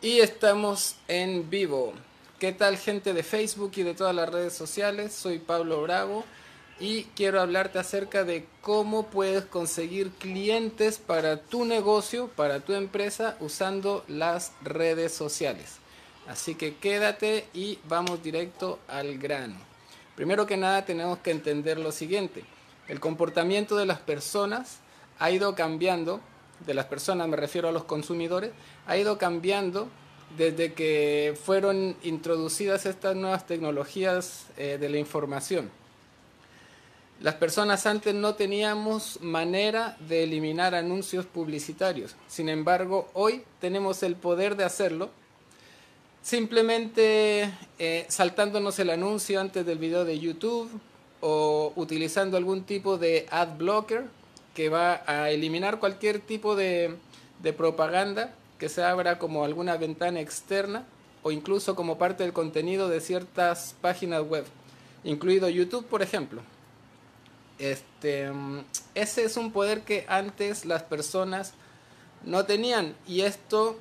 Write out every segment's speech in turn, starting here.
Y estamos en vivo. ¿Qué tal gente de Facebook y de todas las redes sociales? Soy Pablo Bravo y quiero hablarte acerca de cómo puedes conseguir clientes para tu negocio, para tu empresa, usando las redes sociales. Así que quédate y vamos directo al grano. Primero que nada tenemos que entender lo siguiente. El comportamiento de las personas ha ido cambiando, de las personas me refiero a los consumidores, ha ido cambiando desde que fueron introducidas estas nuevas tecnologías eh, de la información. Las personas antes no teníamos manera de eliminar anuncios publicitarios. Sin embargo, hoy tenemos el poder de hacerlo simplemente eh, saltándonos el anuncio antes del video de YouTube o utilizando algún tipo de ad blocker que va a eliminar cualquier tipo de, de propaganda que se abra como alguna ventana externa o incluso como parte del contenido de ciertas páginas web, incluido YouTube, por ejemplo. Este, ese es un poder que antes las personas no tenían y esto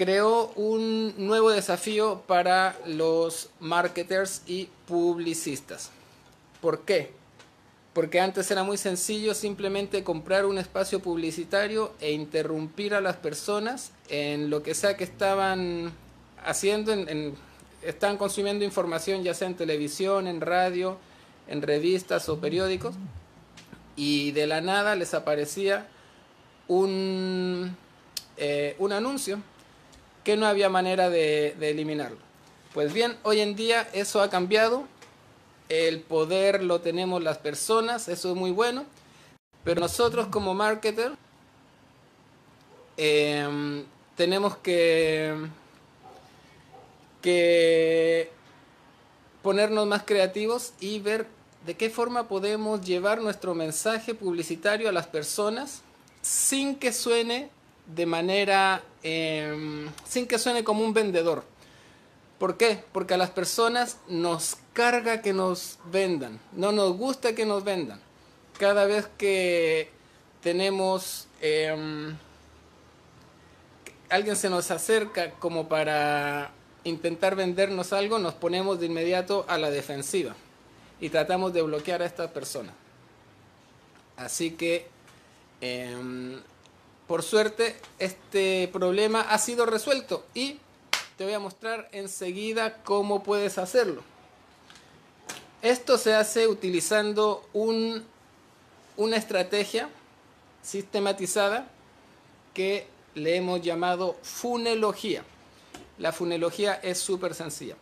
creó un nuevo desafío para los marketers y publicistas. ¿Por qué? Porque antes era muy sencillo simplemente comprar un espacio publicitario e interrumpir a las personas en lo que sea que estaban haciendo, en, estaban consumiendo información ya sea en televisión, en radio, en revistas o periódicos y de la nada les aparecía un, eh, un anuncio que no había manera de, eliminarlo. Pues bien, hoy en día eso ha cambiado, el poder lo tenemos las personas, eso es muy bueno, pero nosotros como marketer eh, tenemos que, que ponernos más creativos y ver de qué forma podemos llevar nuestro mensaje publicitario a las personas sin que suene de manera, eh, sin que suene como un vendedor. ¿Por qué? Porque a las personas nos carga que nos vendan, no nos gusta que nos vendan. Cada vez que tenemos, eh, alguien se nos acerca como para intentar vendernos algo, nos ponemos de inmediato a la defensiva y tratamos de bloquear a esta persona. Así que, eh, por suerte, este problema ha sido resuelto y te voy a mostrar enseguida cómo puedes hacerlo. Esto se hace utilizando un, una estrategia sistematizada que le hemos llamado funelogía. La funelogía es súper sencilla.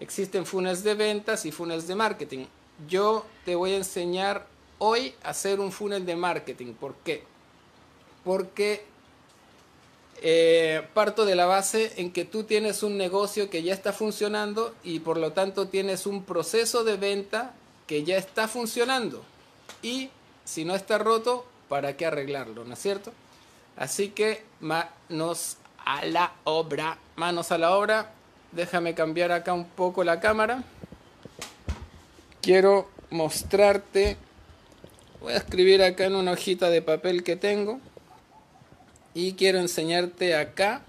Existen funnels de ventas y funnels de marketing. Yo te voy a enseñar hoy a hacer un funnel de marketing. ¿Por qué? Porque eh, parto de la base en que tú tienes un negocio que ya está funcionando y por lo tanto tienes un proceso de venta que ya está funcionando. Y si no está roto, ¿para qué arreglarlo? ¿No es cierto? Así que manos a la obra. Manos a la obra déjame cambiar acá un poco la cámara. Quiero mostrarte, voy a escribir acá en una hojita de papel que tengo y quiero enseñarte acá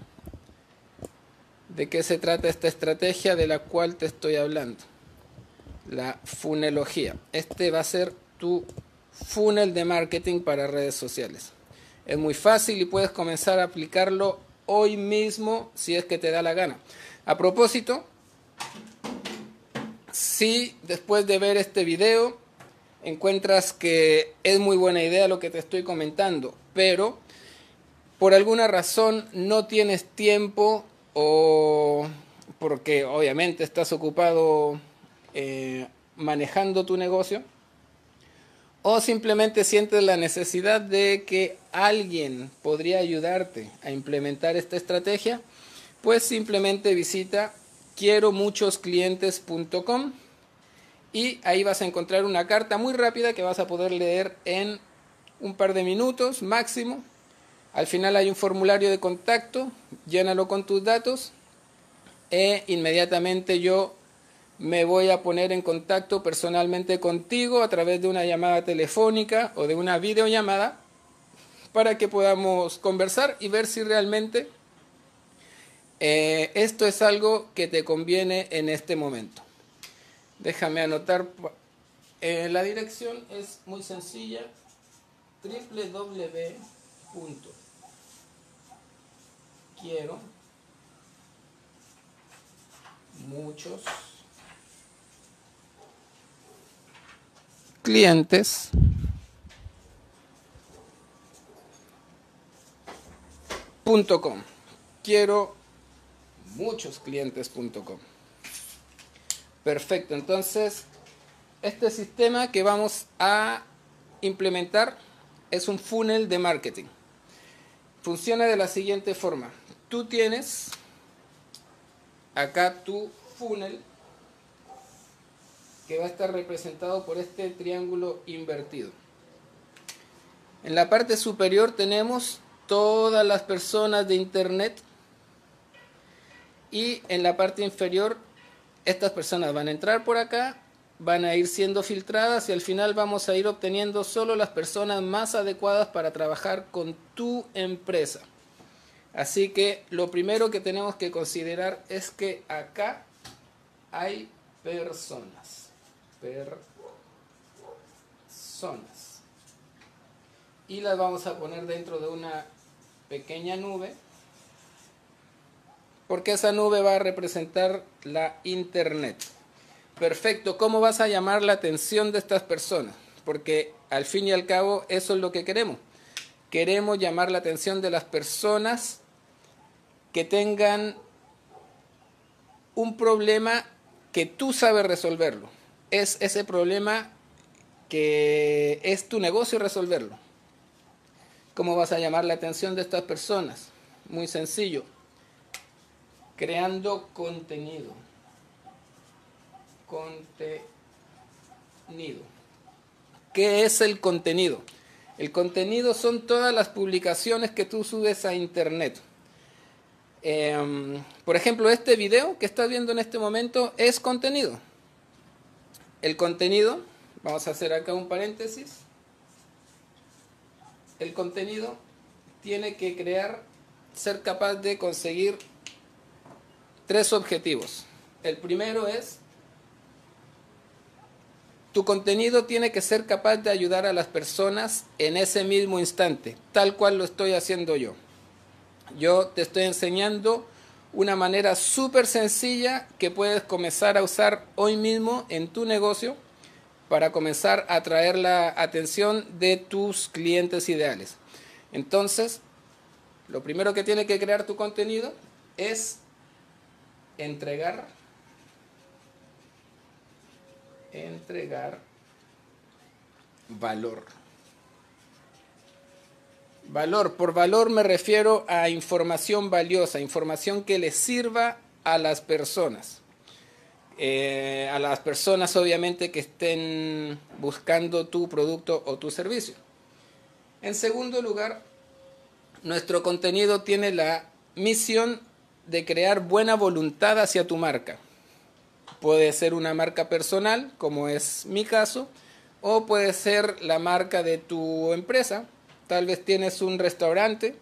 de qué se trata esta estrategia de la cual te estoy hablando. La funelogía. Este va a ser tu funnel de marketing para redes sociales. Es muy fácil y puedes comenzar a aplicarlo hoy mismo si es que te da la gana. A propósito, si después de ver este video encuentras que es muy buena idea lo que te estoy comentando, pero por alguna razón no tienes tiempo o porque obviamente estás ocupado eh, manejando tu negocio, o simplemente sientes la necesidad de que alguien podría ayudarte a implementar esta estrategia, pues simplemente visita quiero muchos clientes.com y ahí vas a encontrar una carta muy rápida que vas a poder leer en un par de minutos máximo. Al final hay un formulario de contacto, llénalo con tus datos e inmediatamente yo me voy a poner en contacto personalmente contigo a través de una llamada telefónica o de una videollamada para que podamos conversar y ver si realmente eh, esto es algo que te conviene en este momento. Déjame anotar. Eh, la dirección es muy sencilla. www.quiero muchos clientes .com. Quiero muchos clientes.com. Perfecto, entonces este sistema que vamos a implementar es un funnel de marketing. Funciona de la siguiente forma. Tú tienes acá tu funnel que va a estar representado por este triángulo invertido. En la parte superior tenemos todas las personas de internet y en la parte inferior estas personas van a entrar por acá, van a ir siendo filtradas y al final vamos a ir obteniendo solo las personas más adecuadas para trabajar con tu empresa. Así que lo primero que tenemos que considerar es que acá hay personas. Personas. Y las vamos a poner dentro de una pequeña nube. Porque esa nube va a representar la internet. Perfecto, ¿cómo vas a llamar la atención de estas personas? Porque al fin y al cabo eso es lo que queremos. Queremos llamar la atención de las personas que tengan un problema que tú sabes resolverlo. Es ese problema que es tu negocio resolverlo. ¿Cómo vas a llamar la atención de estas personas? Muy sencillo. Creando contenido. Contenido. ¿Qué es el contenido? El contenido son todas las publicaciones que tú subes a internet. Em, por ejemplo, este video que estás viendo en este momento es contenido. El contenido, vamos a hacer acá un paréntesis. El contenido tiene que crear, ser capaz de conseguir tres objetivos. El primero es, tu contenido tiene que ser capaz de ayudar a las personas en ese mismo instante, tal cual lo estoy haciendo yo. Yo te estoy enseñando una manera súper sencilla que puedes comenzar a usar hoy mismo en tu negocio para comenzar a atraer la atención de tus clientes ideales. Entonces, lo primero que tiene que crear tu contenido es entregar entregar valor. Valor, por valor me refiero a información valiosa, información que le sirva a las personas. Eh, a las personas obviamente que estén buscando tu producto o tu servicio. En segundo lugar, nuestro contenido tiene la misión de crear buena voluntad hacia tu marca. Puede ser una marca personal, como es mi caso, o puede ser la marca de tu empresa, Tal vez tienes un restaurante,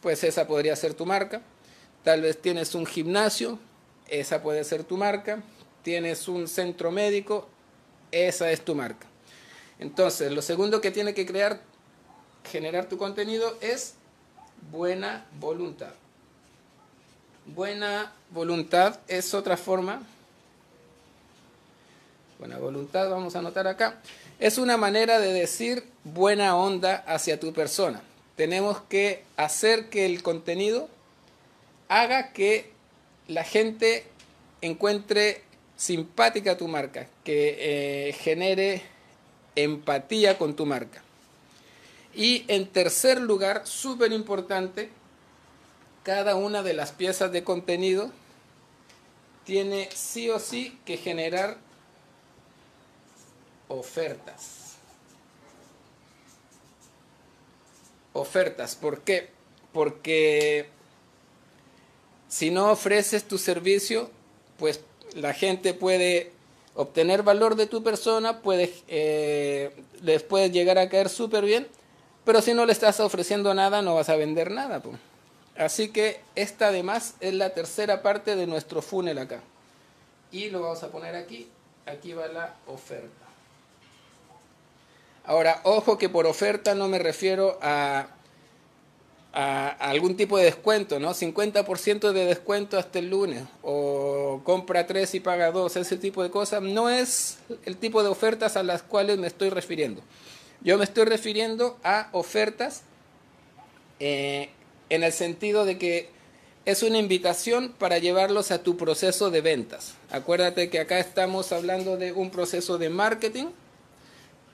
pues esa podría ser tu marca. Tal vez tienes un gimnasio, esa puede ser tu marca. Tienes un centro médico, esa es tu marca. Entonces, lo segundo que tiene que crear, generar tu contenido es buena voluntad. Buena voluntad es otra forma. Buena voluntad, vamos a anotar acá. Es una manera de decir buena onda hacia tu persona. Tenemos que hacer que el contenido haga que la gente encuentre simpática tu marca, que eh, genere empatía con tu marca. Y en tercer lugar, súper importante, cada una de las piezas de contenido tiene sí o sí que generar ofertas. Ofertas, ¿por qué? Porque si no ofreces tu servicio, pues la gente puede obtener valor de tu persona, puede, eh, les puedes llegar a caer súper bien, pero si no le estás ofreciendo nada, no vas a vender nada. Así que esta además es la tercera parte de nuestro funnel acá. Y lo vamos a poner aquí. Aquí va la oferta. Ahora, ojo que por oferta no me refiero a, algún tipo de descuento, ¿no? 50% de descuento hasta el lunes, o compra 3 y paga 2, ese tipo de cosas, no es el tipo de ofertas a las cuales me estoy refiriendo. Yo me estoy refiriendo a ofertas eh, en el sentido de que es una invitación para llevarlos a tu proceso de ventas. Acuérdate que acá estamos hablando de un proceso de marketing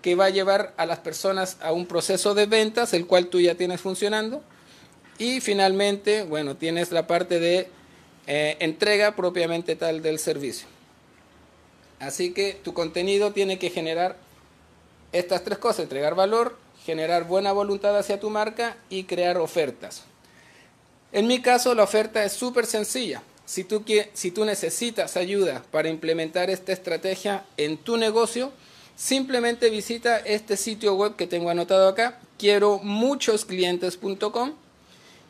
que va a llevar a las personas a un proceso de ventas, el cual tú ya tienes funcionando. Y finalmente, bueno, tienes la parte de eh, entrega propiamente tal del servicio. Así que tu contenido tiene que generar estas tres cosas, entregar valor, generar buena voluntad hacia tu marca y crear ofertas. En mi caso, la oferta es súper sencilla. Si tú, si tú necesitas ayuda para implementar esta estrategia en tu negocio, simplemente visita este sitio web que tengo anotado acá, quiero muchos clientes.com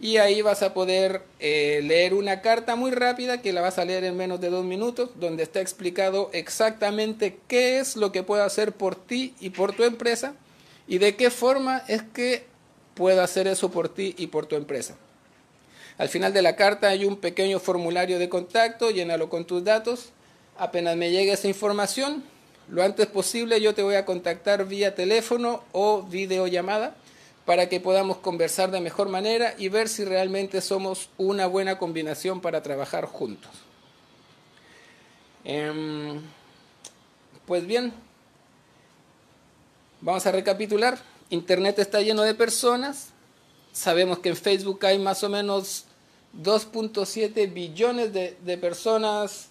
y ahí vas a poder eh, leer una carta muy rápida que la vas a leer en menos de dos minutos, donde está explicado exactamente qué es lo que puedo hacer por ti y por tu empresa y de qué forma es que puedo hacer eso por ti y por tu empresa. Al final de la carta hay un pequeño formulario de contacto, llénalo con tus datos. Apenas me llegue esa información, lo antes posible yo te voy a contactar vía teléfono o videollamada para que podamos conversar de mejor manera y ver si realmente somos una buena combinación para trabajar juntos. Em, pues bien, vamos a recapitular. Internet está lleno de personas. Sabemos que en Facebook hay más o menos 2.7 billones de, personas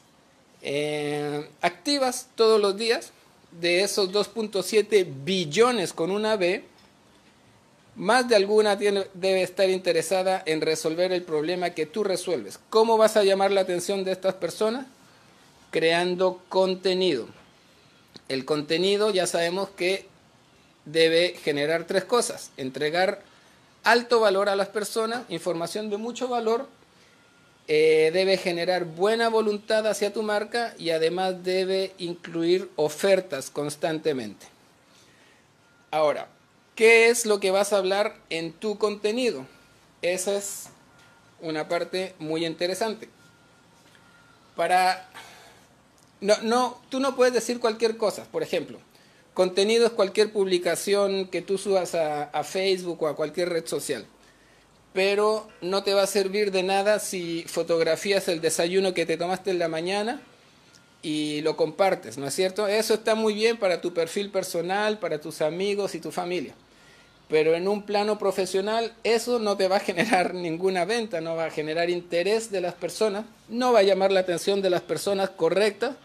eh, activas todos los días. De esos 2.7 billones con una B, más de alguna debe estar interesada en resolver el problema que tú resuelves. ¿Cómo vas a llamar la atención de estas personas? Creando contenido. El contenido ya sabemos que debe generar tres cosas. Entregar alto valor a las personas, información de mucho valor, eh, debe generar buena voluntad hacia tu marca y además debe incluir ofertas constantemente. Ahora, ¿Qué es lo que vas a hablar en tu contenido? Esa es una parte muy interesante. Para no, no, tú no puedes decir cualquier cosa. Por ejemplo, contenido es cualquier publicación que tú subas a, a Facebook o a cualquier red social. Pero no te va a servir de nada si fotografías el desayuno que te tomaste en la mañana y lo compartes, ¿no es cierto? Eso está muy bien para tu perfil personal, para tus amigos y tu familia. Pero en un plano profesional eso no te va a generar ninguna venta, no va a generar interés de las personas, no va a llamar la atención de las personas correctas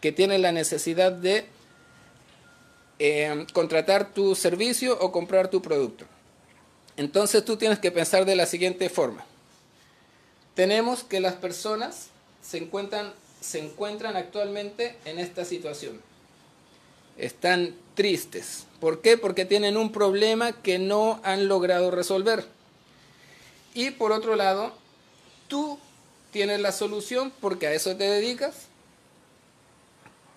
que tienen la necesidad de eh, contratar tu servicio o comprar tu producto. Entonces tú tienes que pensar de la siguiente forma. Tenemos que las personas se encuentran se encuentran actualmente en esta situación. Están tristes. ¿Por qué? Porque tienen un problema que no han logrado resolver. Y por otro lado, tú tienes la solución porque a eso te dedicas,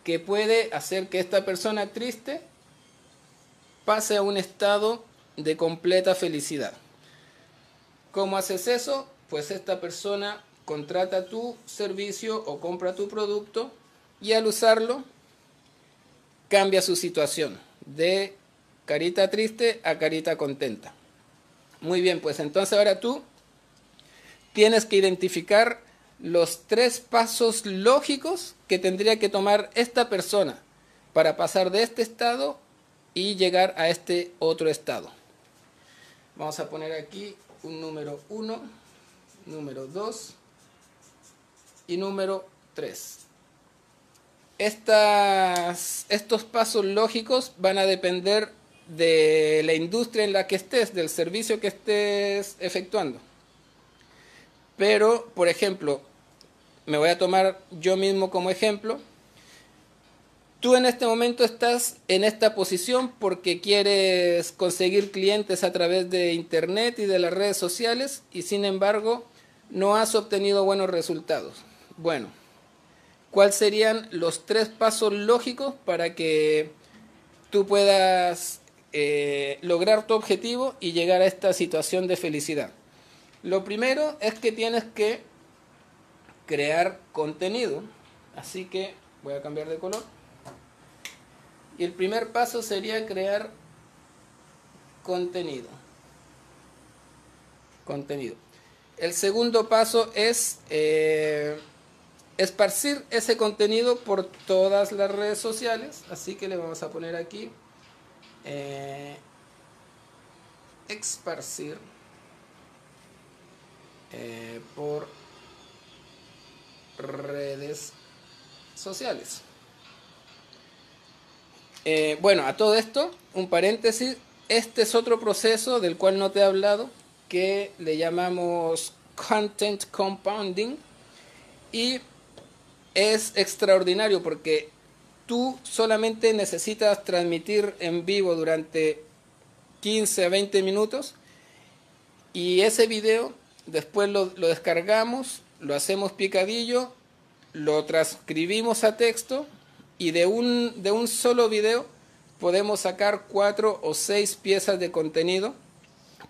que puede hacer que esta persona triste pase a un estado de completa felicidad. ¿Cómo haces eso? Pues esta persona contrata tu servicio o compra tu producto y al usarlo cambia su situación de carita triste a carita contenta. Muy bien, pues entonces ahora tú tienes que identificar los tres pasos lógicos que tendría que tomar esta persona para pasar de este estado y llegar a este otro estado. Vamos a poner aquí un número 1, número 2, y número 3. estos pasos lógicos van a depender de la industria en la que estés, del servicio que estés efectuando. Pero, por ejemplo, me voy a tomar yo mismo como ejemplo. Tú en este momento estás en esta posición porque quieres conseguir clientes a través de Internet y de las redes sociales y sin embargo no has obtenido buenos resultados. Bueno, ¿cuáles serían los tres pasos lógicos para que tú puedas eh, lograr tu objetivo y llegar a esta situación de felicidad? Lo primero es que tienes que crear contenido. Así que voy a cambiar de color. Y el primer paso sería crear contenido. Contenido. El segundo paso es eh, esparcir ese contenido por todas las redes sociales. Así que le vamos a poner aquí eh, esparcir eh, por redes sociales. Eh, bueno, a todo esto, un paréntesis, este es otro proceso del cual no te he hablado, que le llamamos content compounding. Y es extraordinario porque tú solamente necesitas transmitir en vivo durante 15 a 20 minutos. Y ese video después lo, lo descargamos lo hacemos picadillo, lo transcribimos a texto y de un, de un solo video podemos sacar cuatro o seis piezas de contenido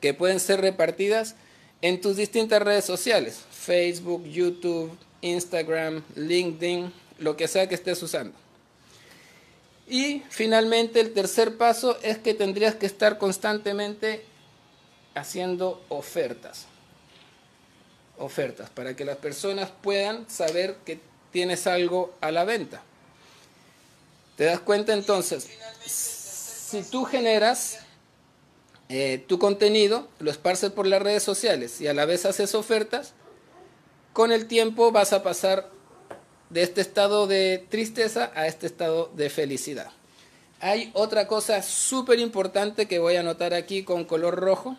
que pueden ser repartidas en tus distintas redes sociales, Facebook, YouTube, Instagram, LinkedIn, lo que sea que estés usando. Y finalmente el tercer paso es que tendrías que estar constantemente haciendo ofertas ofertas para que las personas puedan saber que tienes algo a la venta. ¿Te das cuenta entonces? Si tú generas eh, tu contenido, lo esparces por las redes sociales y a la vez haces ofertas, con el tiempo vas a pasar de este estado de tristeza a este estado de felicidad. Hay otra cosa súper importante que voy a anotar aquí con color rojo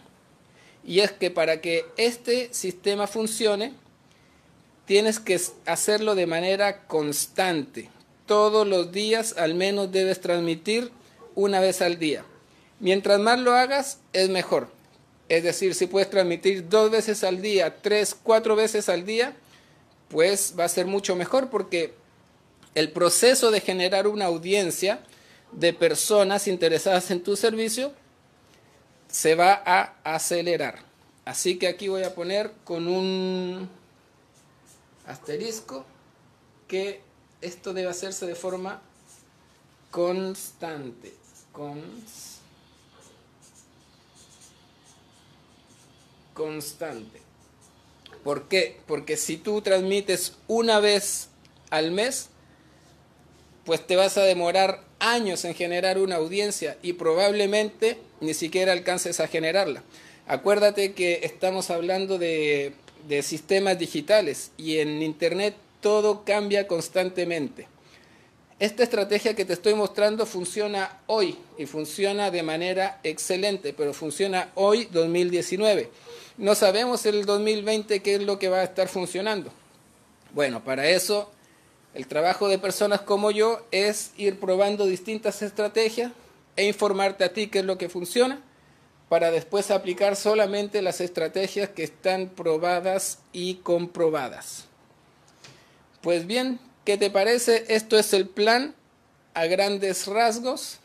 y es que para que este sistema funcione, tienes que hacerlo de manera constante. Todos los días al menos debes transmitir una vez al día. Mientras más lo hagas, es mejor. Es decir, si puedes transmitir dos veces al día, tres, cuatro veces al día, pues va a ser mucho mejor porque el proceso de generar una audiencia de personas interesadas en tu servicio se va a acelerar. Así que aquí voy a poner con un asterisco que esto debe hacerse de forma constante. constante. ¿Por qué? Porque si tú transmites una vez al mes, pues te vas a demorar años en generar una audiencia y probablemente ni siquiera alcances a generarla. Acuérdate que estamos hablando de, sistemas digitales y en Internet todo cambia constantemente. Esta estrategia que te estoy mostrando funciona hoy y funciona de manera excelente, pero funciona hoy 2019. No sabemos el 2020 qué es lo que va a estar funcionando. Bueno, para eso el trabajo de personas como yo es ir probando distintas estrategias e informarte a ti qué es lo que funciona para después aplicar solamente las estrategias que están probadas y comprobadas. Pues bien, ¿qué te parece? Esto es el plan a grandes rasgos.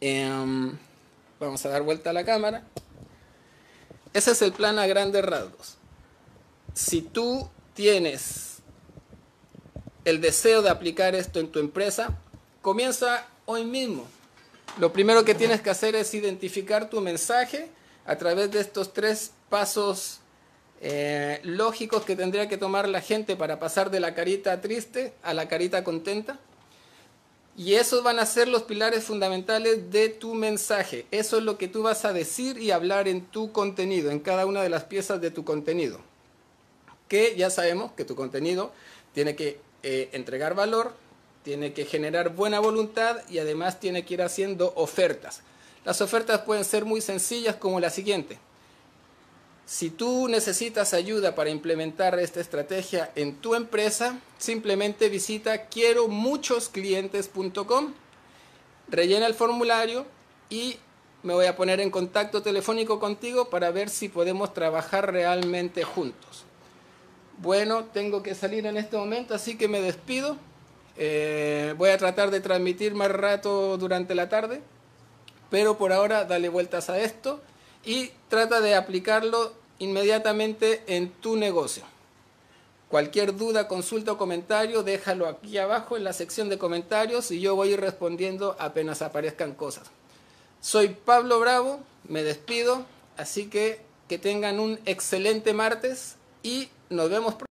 Em, vamos a dar vuelta a la cámara. Ese es el plan a grandes rasgos. Si tú tienes el deseo de aplicar esto en tu empresa, comienza hoy mismo. Lo primero que tienes que hacer es identificar tu mensaje a través de estos tres pasos eh, lógicos que tendría que tomar la gente para pasar de la carita triste a la carita contenta. Y esos van a ser los pilares fundamentales de tu mensaje. Eso es lo que tú vas a decir y hablar en tu contenido, en cada una de las piezas de tu contenido. Que ya sabemos que tu contenido tiene que eh, entregar valor, tiene que generar buena voluntad y además tiene que ir haciendo ofertas. Las ofertas pueden ser muy sencillas como la siguiente. Si tú necesitas ayuda para implementar esta estrategia en tu empresa, simplemente visita quiero clientes.com, rellena el formulario y me voy a poner en contacto telefónico contigo para ver si podemos trabajar realmente juntos. Bueno, tengo que salir en este momento, así que me despido. Eh, voy a tratar de transmitir más rato durante la tarde, pero por ahora dale vueltas a esto y trata de aplicarlo inmediatamente en tu negocio. Cualquier duda, consulta o comentario, déjalo aquí abajo en la sección de comentarios y yo voy a ir respondiendo apenas aparezcan cosas. Soy Pablo Bravo, me despido, así que que tengan un excelente martes y nos vemos pronto.